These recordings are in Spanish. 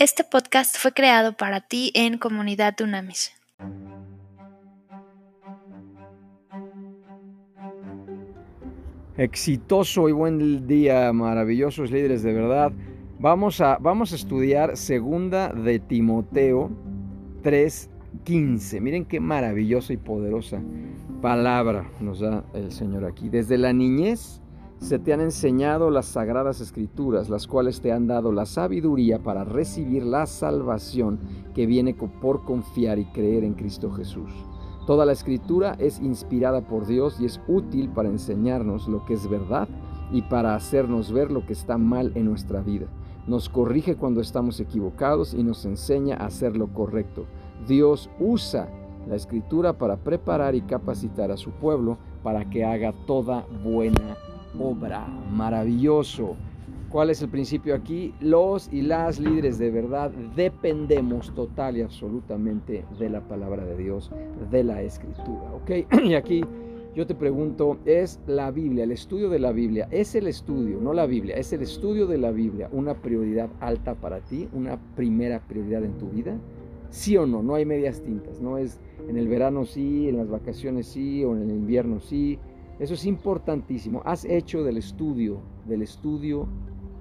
Este podcast fue creado para ti en Comunidad Dunamis. Exitoso y buen día, maravillosos líderes de verdad. Vamos a, vamos a estudiar segunda de Timoteo 3:15. Miren qué maravillosa y poderosa palabra nos da el Señor aquí. Desde la niñez se te han enseñado las sagradas escrituras, las cuales te han dado la sabiduría para recibir la salvación que viene por confiar y creer en Cristo Jesús. Toda la escritura es inspirada por Dios y es útil para enseñarnos lo que es verdad y para hacernos ver lo que está mal en nuestra vida. Nos corrige cuando estamos equivocados y nos enseña a hacer lo correcto. Dios usa la escritura para preparar y capacitar a su pueblo para que haga toda buena obra. Maravilloso. ¿Cuál es el principio aquí? Los y las líderes de verdad dependemos total y absolutamente de la palabra de Dios, de la escritura. ¿Ok? Y aquí yo te pregunto, ¿es la Biblia, el estudio de la Biblia, es el estudio, no la Biblia, es el estudio de la Biblia una prioridad alta para ti, una primera prioridad en tu vida? Sí o no, no hay medias tintas, no es en el verano sí, en las vacaciones sí, o en el invierno sí, eso es importantísimo. Has hecho del estudio, del estudio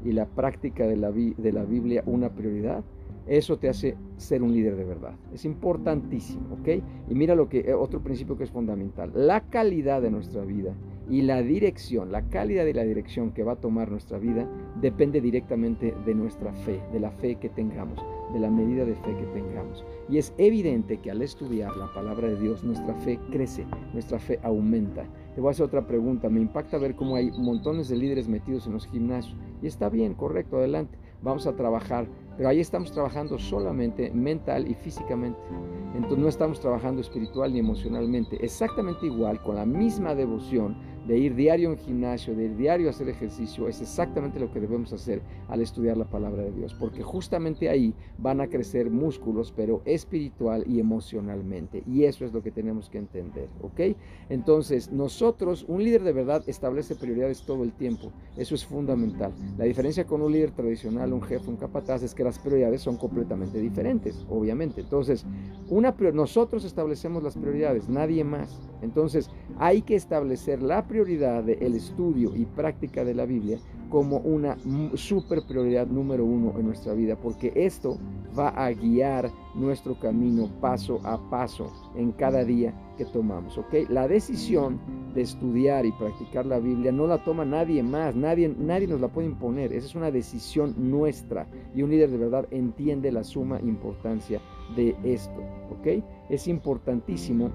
y la práctica de la, de la Biblia una prioridad. Eso te hace ser un líder de verdad. Es importantísimo, ¿ok? Y mira lo que eh, otro principio que es fundamental. La calidad de nuestra vida y la dirección, la calidad y la dirección que va a tomar nuestra vida depende directamente de nuestra fe, de la fe que tengamos de la medida de fe que tengamos. Y es evidente que al estudiar la palabra de Dios, nuestra fe crece, nuestra fe aumenta. Te voy a hacer otra pregunta. Me impacta ver cómo hay montones de líderes metidos en los gimnasios. Y está bien, correcto, adelante. Vamos a trabajar. Pero ahí estamos trabajando solamente mental y físicamente. Entonces no estamos trabajando espiritual ni emocionalmente. Exactamente igual, con la misma devoción de ir diario en gimnasio, de ir diario a hacer ejercicio, es exactamente lo que debemos hacer al estudiar la palabra de Dios, porque justamente ahí van a crecer músculos, pero espiritual y emocionalmente, y eso es lo que tenemos que entender, ¿ok? Entonces, nosotros, un líder de verdad establece prioridades todo el tiempo, eso es fundamental. La diferencia con un líder tradicional, un jefe, un capataz, es que las prioridades son completamente diferentes, obviamente. Entonces, una, nosotros establecemos las prioridades, nadie más. Entonces, hay que establecer la prioridad prioridad del estudio y práctica de la Biblia como una super prioridad número uno en nuestra vida, porque esto va a guiar nuestro camino paso a paso en cada día que tomamos. ¿ok? La decisión de estudiar y practicar la Biblia no la toma nadie más, nadie, nadie nos la puede imponer, esa es una decisión nuestra y un líder de verdad entiende la suma importancia de esto. ¿ok? Es importantísimo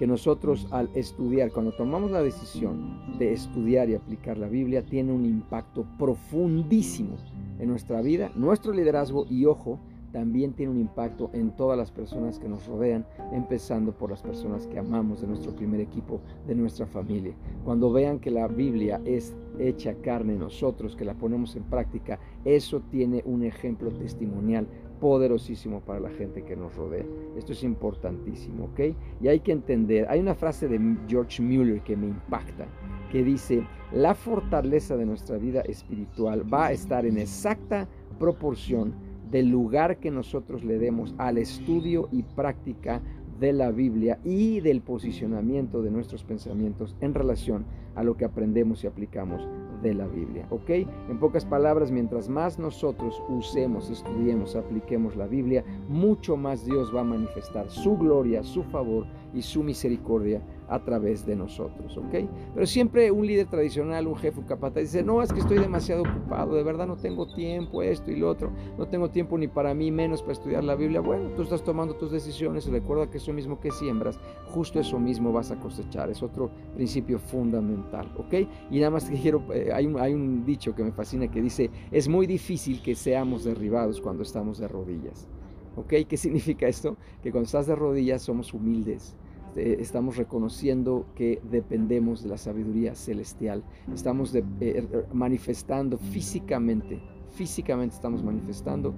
que nosotros al estudiar, cuando tomamos la decisión de estudiar y aplicar la Biblia, tiene un impacto profundísimo en nuestra vida, nuestro liderazgo y ojo, también tiene un impacto en todas las personas que nos rodean, empezando por las personas que amamos de nuestro primer equipo, de nuestra familia. Cuando vean que la Biblia es hecha carne en nosotros, que la ponemos en práctica, eso tiene un ejemplo testimonial poderosísimo para la gente que nos rodea. Esto es importantísimo, ¿ok? Y hay que entender, hay una frase de George Mueller que me impacta, que dice, la fortaleza de nuestra vida espiritual va a estar en exacta proporción del lugar que nosotros le demos al estudio y práctica de la Biblia y del posicionamiento de nuestros pensamientos en relación a lo que aprendemos y aplicamos de la Biblia. ¿Ok? En pocas palabras, mientras más nosotros usemos, estudiemos, apliquemos la Biblia, mucho más Dios va a manifestar su gloria, su favor y su misericordia a través de nosotros, ¿ok? Pero siempre un líder tradicional, un jefe, un capataz, dice, no, es que estoy demasiado ocupado, de verdad no tengo tiempo, esto y lo otro, no tengo tiempo ni para mí, menos para estudiar la Biblia. Bueno, tú estás tomando tus decisiones recuerda que eso mismo que siembras, justo eso mismo vas a cosechar, es otro principio fundamental, ¿ok? Y nada más que quiero, eh, hay, un, dicho que me fascina que dice, es muy difícil que seamos derribados cuando estamos de rodillas. ¿Ok? ¿Qué significa esto? Que cuando estás de rodillas somos humildes, este, estamos reconociendo que dependemos de la sabiduría celestial, estamos eh, er, manifestando físicamente, físicamente estamos manifestando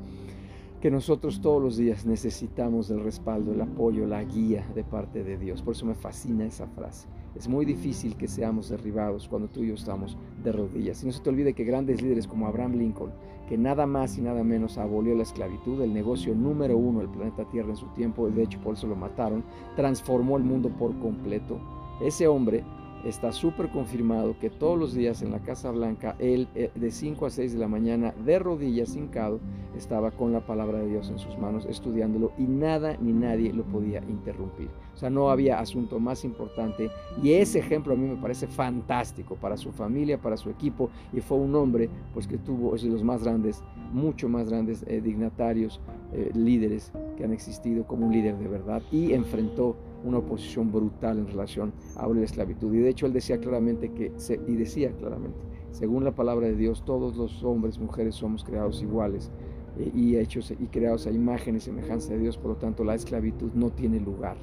que nosotros todos los días necesitamos el respaldo, el apoyo, la guía de parte de Dios. Por eso me fascina esa frase. Es muy difícil que seamos derribados cuando tú y yo estamos de rodillas. Y no se te olvide que grandes líderes como Abraham Lincoln, que nada más y nada menos abolió la esclavitud, el negocio número uno del planeta Tierra en su tiempo, de hecho por eso lo mataron, transformó el mundo por completo. Ese hombre está súper confirmado que todos los días en la Casa Blanca, él eh, de 5 a 6 de la mañana, de rodillas, hincado, estaba con la palabra de Dios en sus manos, estudiándolo y nada ni nadie lo podía interrumpir. O sea, no había asunto más importante y ese ejemplo a mí me parece fantástico para su familia, para su equipo y fue un hombre pues que tuvo, es de los más grandes, mucho más grandes eh, dignatarios, eh, líderes que han existido como un líder de verdad y enfrentó una oposición brutal en relación a la esclavitud. Y de hecho él decía claramente que, y decía claramente, según la palabra de Dios, todos los hombres, mujeres somos creados iguales eh, y hechos y creados a imagen y semejanza de Dios, por lo tanto la esclavitud no tiene lugar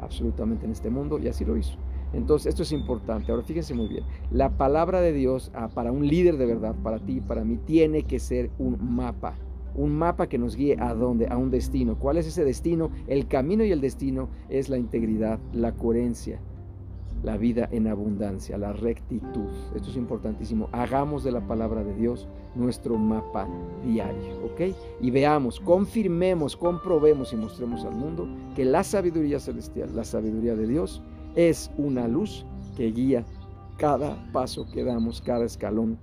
absolutamente en este mundo y así lo hizo. Entonces, esto es importante. Ahora, fíjense muy bien. La palabra de Dios ah, para un líder de verdad, para ti y para mí, tiene que ser un mapa un mapa que nos guíe a dónde, a un destino. ¿Cuál es ese destino? El camino y el destino es la integridad, la coherencia, la vida en abundancia, la rectitud. Esto es importantísimo. Hagamos de la palabra de Dios nuestro mapa diario, ¿ok? Y veamos, confirmemos, comprobemos y mostremos al mundo que la sabiduría celestial, la sabiduría de Dios, es una luz que guía cada paso que damos, cada escalón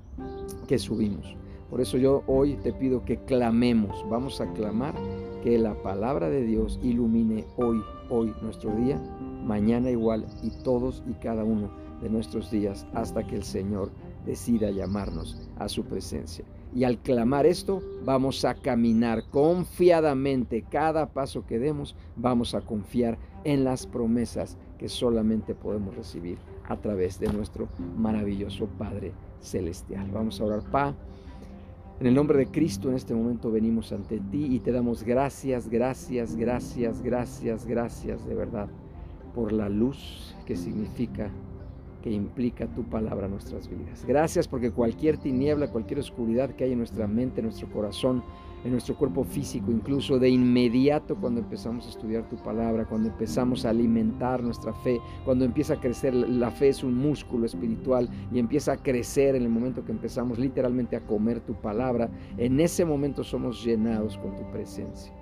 que subimos. Por eso yo hoy te pido que clamemos, vamos a clamar que la palabra de Dios ilumine hoy, hoy nuestro día, mañana igual y todos y cada uno de nuestros días hasta que el Señor decida llamarnos a su presencia. Y al clamar esto, vamos a caminar confiadamente. Cada paso que demos, vamos a confiar en las promesas que solamente podemos recibir a través de nuestro maravilloso Padre Celestial. Vamos a orar, Pa. En el nombre de Cristo en este momento venimos ante ti y te damos gracias, gracias, gracias, gracias, gracias de verdad por la luz que significa, que implica tu palabra en nuestras vidas. Gracias porque cualquier tiniebla, cualquier oscuridad que hay en nuestra mente, en nuestro corazón, en nuestro cuerpo físico, incluso de inmediato cuando empezamos a estudiar tu palabra, cuando empezamos a alimentar nuestra fe, cuando empieza a crecer, la fe es un músculo espiritual y empieza a crecer en el momento que empezamos literalmente a comer tu palabra, en ese momento somos llenados con tu presencia.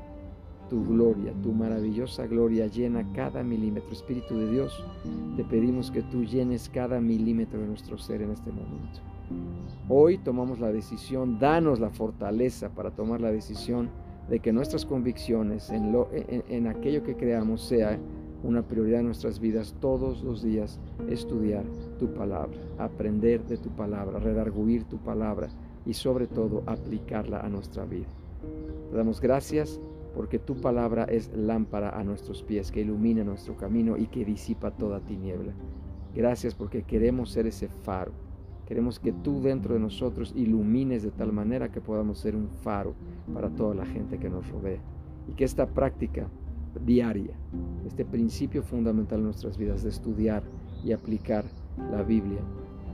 Tu gloria, tu maravillosa gloria llena cada milímetro. Espíritu de Dios, te pedimos que tú llenes cada milímetro de nuestro ser en este momento. Hoy tomamos la decisión, danos la fortaleza para tomar la decisión de que nuestras convicciones en, lo, en, aquello que creamos sea una prioridad en nuestras vidas todos los días, estudiar tu palabra, aprender de tu palabra, redarguir tu palabra y sobre todo aplicarla a nuestra vida. Te damos gracias porque tu palabra es lámpara a nuestros pies, que ilumina nuestro camino y que disipa toda tiniebla. Gracias porque queremos ser ese faro Queremos que tú dentro de nosotros ilumines de tal manera que podamos ser un faro para toda la gente que nos rodea. Y que esta práctica diaria, este principio fundamental en nuestras vidas de estudiar y aplicar la Biblia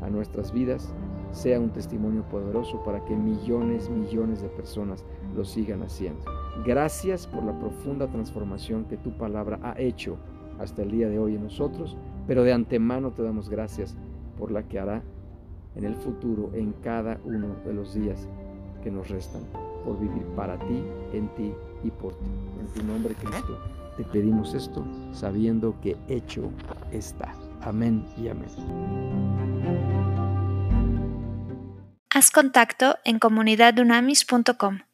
a nuestras vidas, sea un testimonio poderoso para que millones, millones de personas lo sigan haciendo. Gracias por la profunda transformación que tu palabra ha hecho hasta el día de hoy en nosotros, pero de antemano te damos gracias por la que hará en el futuro, en cada uno de los días que nos restan, por vivir para ti, en ti y por ti. En tu nombre, Cristo, te pedimos esto sabiendo que hecho está. Amén y amén. Haz contacto en comunidadunamis.com.